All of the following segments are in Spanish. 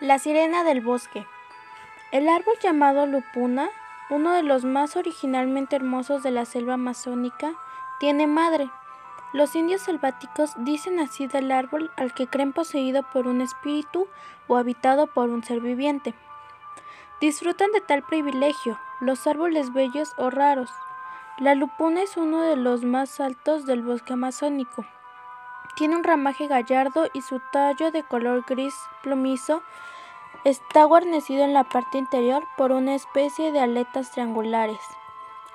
La sirena del bosque. El árbol llamado lupuna, uno de los más originalmente hermosos de la selva amazónica, tiene madre. Los indios selváticos dicen así del árbol al que creen poseído por un espíritu o habitado por un ser viviente. Disfrutan de tal privilegio los árboles bellos o raros. La lupuna es uno de los más altos del bosque amazónico. Tiene un ramaje gallardo y su tallo de color gris plumizo está guarnecido en la parte interior por una especie de aletas triangulares.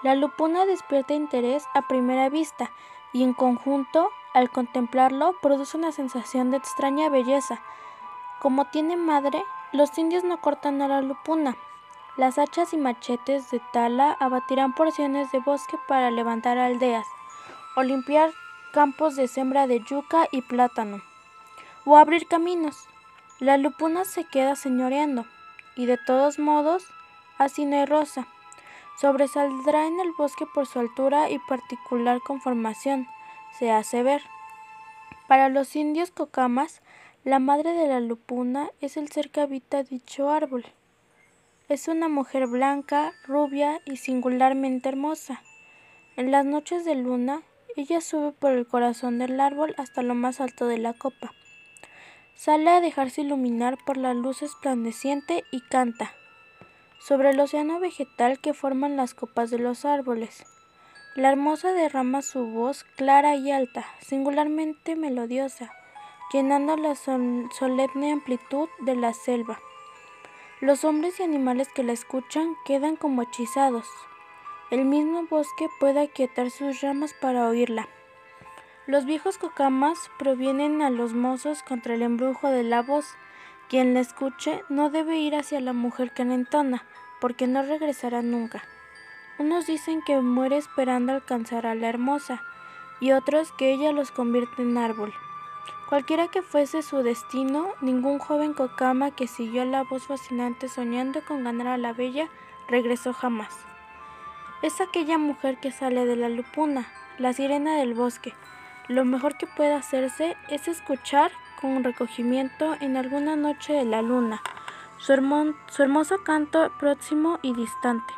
La lupuna despierta interés a primera vista y en conjunto, al contemplarlo, produce una sensación de extraña belleza. Como tiene madre, los indios no cortan a la lupuna. Las hachas y machetes de tala abatirán porciones de bosque para levantar aldeas o limpiar campos de sembra de yuca y plátano, o abrir caminos. La lupuna se queda señoreando, y de todos modos, así no hay rosa. Sobresaldrá en el bosque por su altura y particular conformación, se hace ver. Para los indios cocamas, la madre de la lupuna es el ser que habita dicho árbol. Es una mujer blanca, rubia y singularmente hermosa. En las noches de luna, ella sube por el corazón del árbol hasta lo más alto de la copa. Sale a dejarse iluminar por la luz esplandeciente y canta sobre el océano vegetal que forman las copas de los árboles. La hermosa derrama su voz clara y alta, singularmente melodiosa, llenando la solemne amplitud de la selva. Los hombres y animales que la escuchan quedan como hechizados. El mismo bosque puede aquietar sus ramas para oírla. Los viejos cocamas provienen a los mozos contra el embrujo de la voz. Quien la escuche no debe ir hacia la mujer que la entona, porque no regresará nunca. Unos dicen que muere esperando alcanzar a la hermosa, y otros que ella los convierte en árbol. Cualquiera que fuese su destino, ningún joven cocama que siguió la voz fascinante soñando con ganar a la bella regresó jamás. Es aquella mujer que sale de la lupuna, la sirena del bosque. Lo mejor que puede hacerse es escuchar con recogimiento en alguna noche de la luna su, hermoso canto próximo y distante.